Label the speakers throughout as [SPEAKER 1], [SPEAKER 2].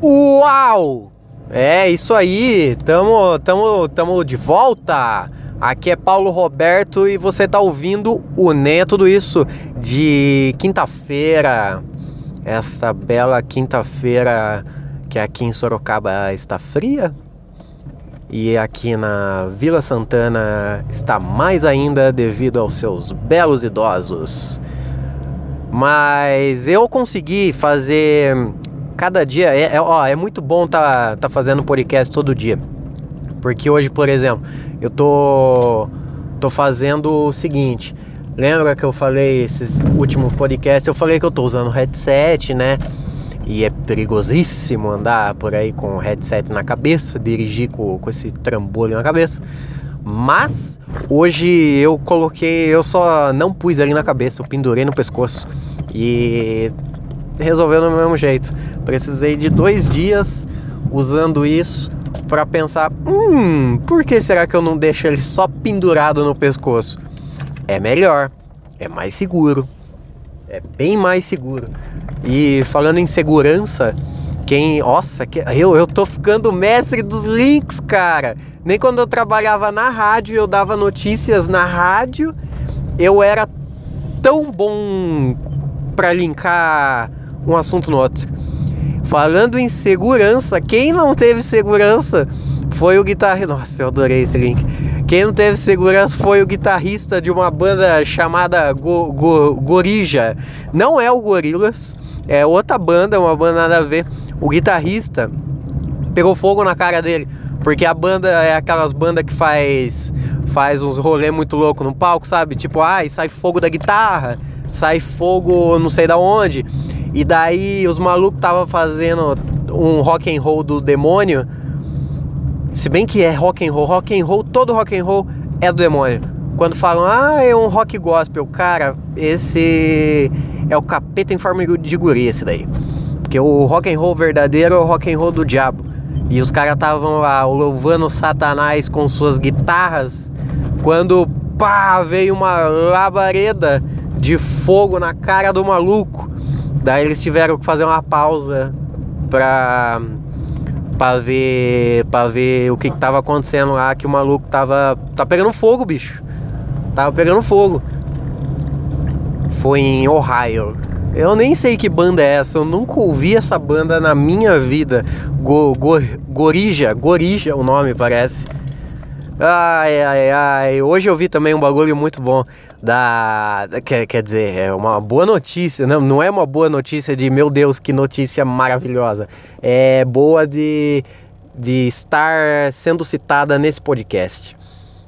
[SPEAKER 1] Uau! É isso aí, tamo, tamo, tamo de volta. Aqui é Paulo Roberto e você tá ouvindo o Né Tudo Isso de quinta-feira. Esta bela quinta-feira que aqui em Sorocaba está fria e aqui na Vila Santana está mais ainda devido aos seus belos idosos. Mas eu consegui fazer cada dia. É, é, ó, é muito bom tá, tá fazendo podcast todo dia. Porque hoje, por exemplo, eu tô, tô fazendo o seguinte. Lembra que eu falei esses últimos podcasts? Eu falei que eu tô usando headset, né? E é perigosíssimo andar por aí com o headset na cabeça, dirigir com, com esse trambolho na cabeça. Mas hoje eu coloquei, eu só não pus ali na cabeça, eu pendurei no pescoço. E resolveu do mesmo jeito. Precisei de dois dias usando isso para pensar: hum, por que será que eu não deixo ele só pendurado no pescoço? É melhor, é mais seguro, é bem mais seguro. E falando em segurança, quem. Nossa, que, eu, eu tô ficando mestre dos links, cara. Nem quando eu trabalhava na rádio, eu dava notícias na rádio, eu era tão bom para linkar um assunto no outro. Falando em segurança, quem não teve segurança foi o guitarrista. Nossa, eu adorei esse link. Quem não teve segurança foi o guitarrista de uma banda chamada Go Go Gorija. Não é o Gorilas, é outra banda, uma banda nada a ver. O guitarrista pegou fogo na cara dele, porque a banda é aquelas bandas que faz faz uns rolê muito louco no palco, sabe? Tipo, ai, sai fogo da guitarra, sai fogo não sei da onde. E daí os malucos tava fazendo um rock and roll do demônio. Se bem que é rock and roll, rock and roll, todo rock and roll é do demônio. Quando falam, ah, é um rock gospel, cara, esse é o capeta em forma de guri esse daí. Porque o rock and roll verdadeiro é o rock and roll do diabo. E os caras estavam lá louvando Satanás com suas guitarras quando pá, veio uma labareda de fogo na cara do maluco. Daí eles tiveram que fazer uma pausa pra, pra ver para ver o que, que tava acontecendo lá, que o maluco tava tá pegando fogo, bicho. Tava pegando fogo. Foi em Ohio. Eu nem sei que banda é essa, eu nunca ouvi essa banda na minha vida. Go, go, Gorija, Gorija o nome parece. Ai, ai, ai. Hoje eu vi também um bagulho muito bom da. Quer, quer dizer, é uma boa notícia. Não, não é uma boa notícia de meu Deus, que notícia maravilhosa. É boa de, de estar sendo citada nesse podcast.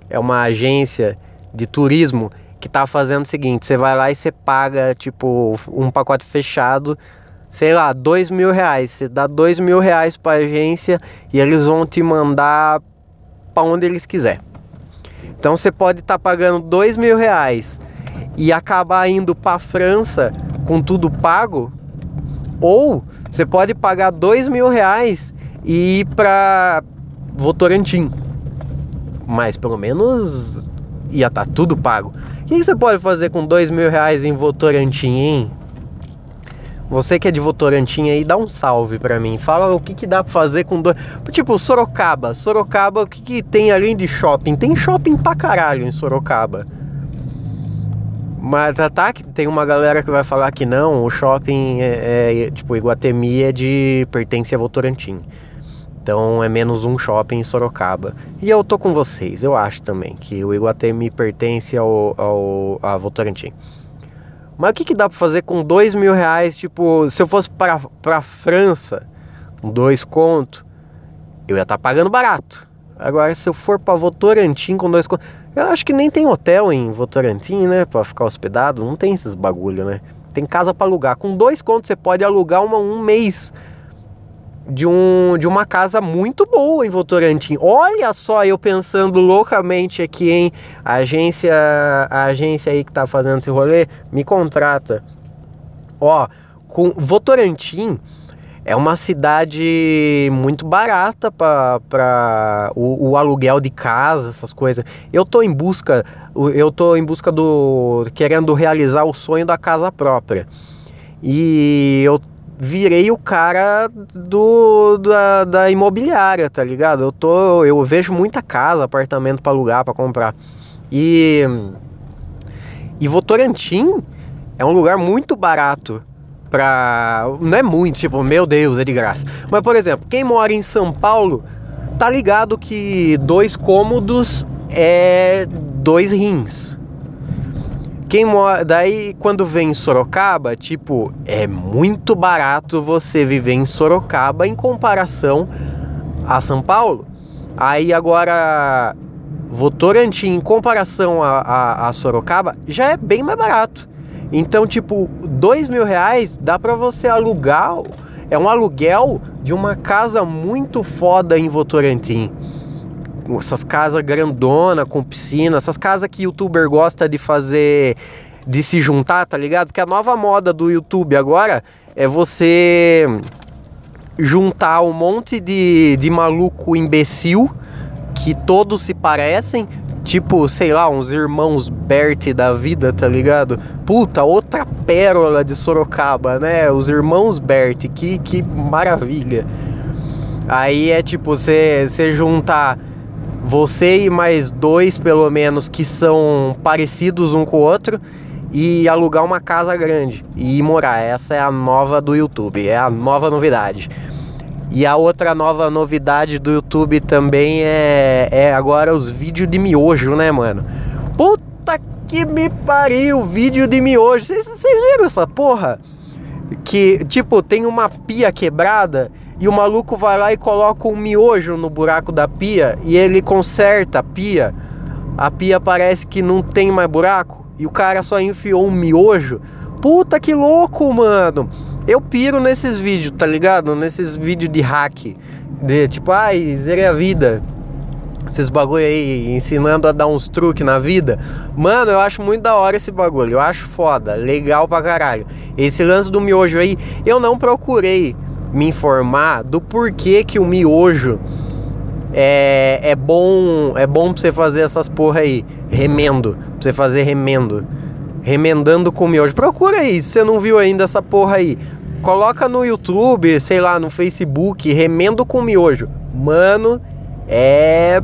[SPEAKER 1] É uma agência de turismo que tá fazendo o seguinte: você vai lá e você paga, tipo, um pacote fechado, sei lá, dois mil reais. Você dá dois mil reais pra agência e eles vão te mandar para onde eles quiser. Então você pode estar tá pagando dois mil reais e acabar indo para França com tudo pago, ou você pode pagar dois mil reais e ir para Votorantim, mas pelo menos ia estar tá tudo pago. O que você pode fazer com dois mil reais em Votorantim, hein? Você que é de Votorantim aí, dá um salve para mim. Fala o que, que dá pra fazer com dois. Tipo, Sorocaba. Sorocaba, o que, que tem além de shopping? Tem shopping pra caralho em Sorocaba. Mas tá, tá tem uma galera que vai falar que não, o shopping é, é tipo Iguatemi é de pertence a Votorantim. Então é menos um shopping em Sorocaba. E eu tô com vocês, eu acho também que o Iguatemi pertence ao, ao a Votorantim. Mas o que, que dá para fazer com dois mil reais? Tipo, se eu fosse para pra França, com dois conto, eu ia estar tá pagando barato. Agora, se eu for para Votorantim com dois contos, eu acho que nem tem hotel em Votorantim, né? Para ficar hospedado, não tem esses bagulho, né? Tem casa para alugar. Com dois contos você pode alugar uma, um mês de, um, de uma casa muito boa em Votorantim. Olha só, eu pensando loucamente aqui, hein? A agência, a agência aí que tá fazendo esse rolê, me contrata. Ó, com Votorantim é uma cidade muito barata para o, o, aluguel de casa, essas coisas. Eu tô em busca, eu tô em busca do querendo realizar o sonho da casa própria. E eu virei o cara do da, da imobiliária, tá ligado? Eu tô eu vejo muita casa, apartamento para alugar, para comprar. E e Votorantim é um lugar muito barato pra. Não é muito, tipo, meu Deus, é de graça. Mas, por exemplo, quem mora em São Paulo tá ligado que dois cômodos é dois rins. Quem mora. Daí, quando vem em Sorocaba, tipo, é muito barato você viver em Sorocaba em comparação a São Paulo. Aí agora. Votorantim, em comparação a, a, a Sorocaba, já é bem mais barato. Então, tipo, dois mil reais dá para você alugar. É um aluguel de uma casa muito foda em Votorantim. Essas casas grandona com piscina, essas casas que youtuber gosta de fazer, de se juntar, tá ligado? Porque a nova moda do YouTube agora é você juntar um monte de, de maluco imbecil que todos se parecem, Tipo, sei lá, uns irmãos Bert da vida, tá ligado? Puta, outra pérola de Sorocaba, né? Os irmãos Bert, que, que maravilha. Aí é tipo, você juntar você e mais dois, pelo menos, que são parecidos um com o outro e alugar uma casa grande e morar. Essa é a nova do YouTube, é a nova novidade. E a outra nova novidade do YouTube também é, é agora os vídeos de miojo, né, mano? Puta que me pariu, vídeo de miojo. Vocês viram essa porra? Que, tipo, tem uma pia quebrada e o maluco vai lá e coloca um miojo no buraco da pia e ele conserta a pia. A pia parece que não tem mais buraco e o cara só enfiou um miojo. Puta que louco, mano. Eu piro nesses vídeos, tá ligado? Nesses vídeos de hack. De tipo, ai, zerei a vida. Esses bagulho aí, ensinando a dar uns truques na vida. Mano, eu acho muito da hora esse bagulho. Eu acho foda, legal pra caralho. Esse lance do miojo aí, eu não procurei me informar do porquê que o miojo é, é bom é bom pra você fazer essas porra aí. Remendo. Pra você fazer remendo remendando com miojo. Procura aí, se você não viu ainda essa porra aí. Coloca no YouTube, sei lá, no Facebook, remendo com miojo. Mano, é.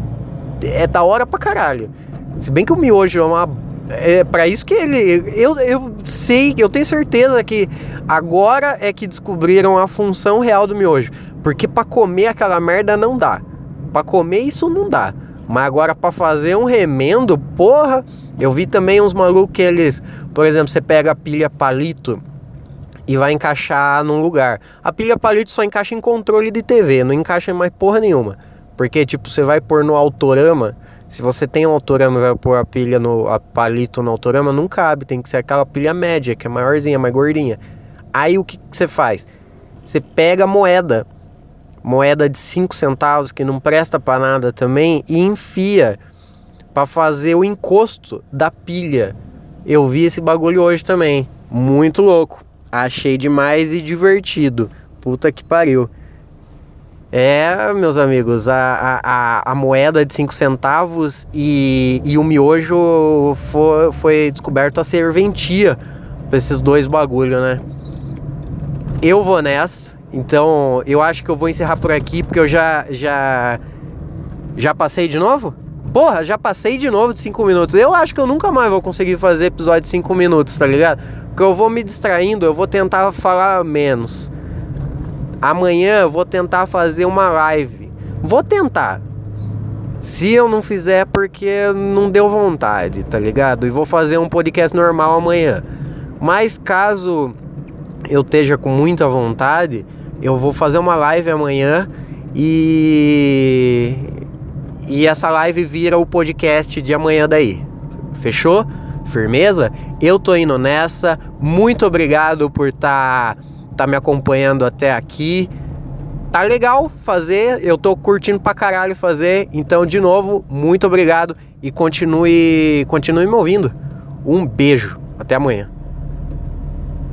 [SPEAKER 1] É da hora pra caralho. Se bem que o miojo é uma. É para isso que ele. Eu, eu sei, eu tenho certeza que agora é que descobriram a função real do miojo. Porque para comer aquela merda não dá. Para comer isso não dá. Mas agora para fazer um remendo, porra, eu vi também uns malucos que eles, por exemplo, você pega a pilha palito e vai encaixar num lugar. A pilha palito só encaixa em controle de TV, não encaixa em mais porra nenhuma. Porque tipo, você vai pôr no autorama, se você tem um autorama e vai pôr a pilha no a palito no autorama, não cabe, tem que ser aquela pilha média, que é maiorzinha, mais gordinha. Aí o que, que você faz? Você pega a moeda moeda de 5 centavos que não presta para nada também e enfia para fazer o encosto da pilha. Eu vi esse bagulho hoje também, muito louco. Achei demais e divertido. Puta que pariu. É, meus amigos, a, a, a moeda de 5 centavos e, e o miojo foi, foi descoberto a serventia pra esses dois bagulho, né? Eu vou nessa. Então, eu acho que eu vou encerrar por aqui porque eu já já já passei de novo? Porra, já passei de novo de 5 minutos. Eu acho que eu nunca mais vou conseguir fazer episódio de 5 minutos, tá ligado? Porque eu vou me distraindo, eu vou tentar falar menos. Amanhã vou tentar fazer uma live. Vou tentar. Se eu não fizer porque não deu vontade, tá ligado? E vou fazer um podcast normal amanhã. Mas caso eu esteja com muita vontade, eu vou fazer uma live amanhã e e essa live vira o podcast de amanhã daí. Fechou? Firmeza? Eu tô indo nessa. Muito obrigado por estar tá, tá me acompanhando até aqui. Tá legal fazer, eu tô curtindo pra caralho fazer. Então, de novo, muito obrigado e continue continue me ouvindo. Um beijo. Até amanhã.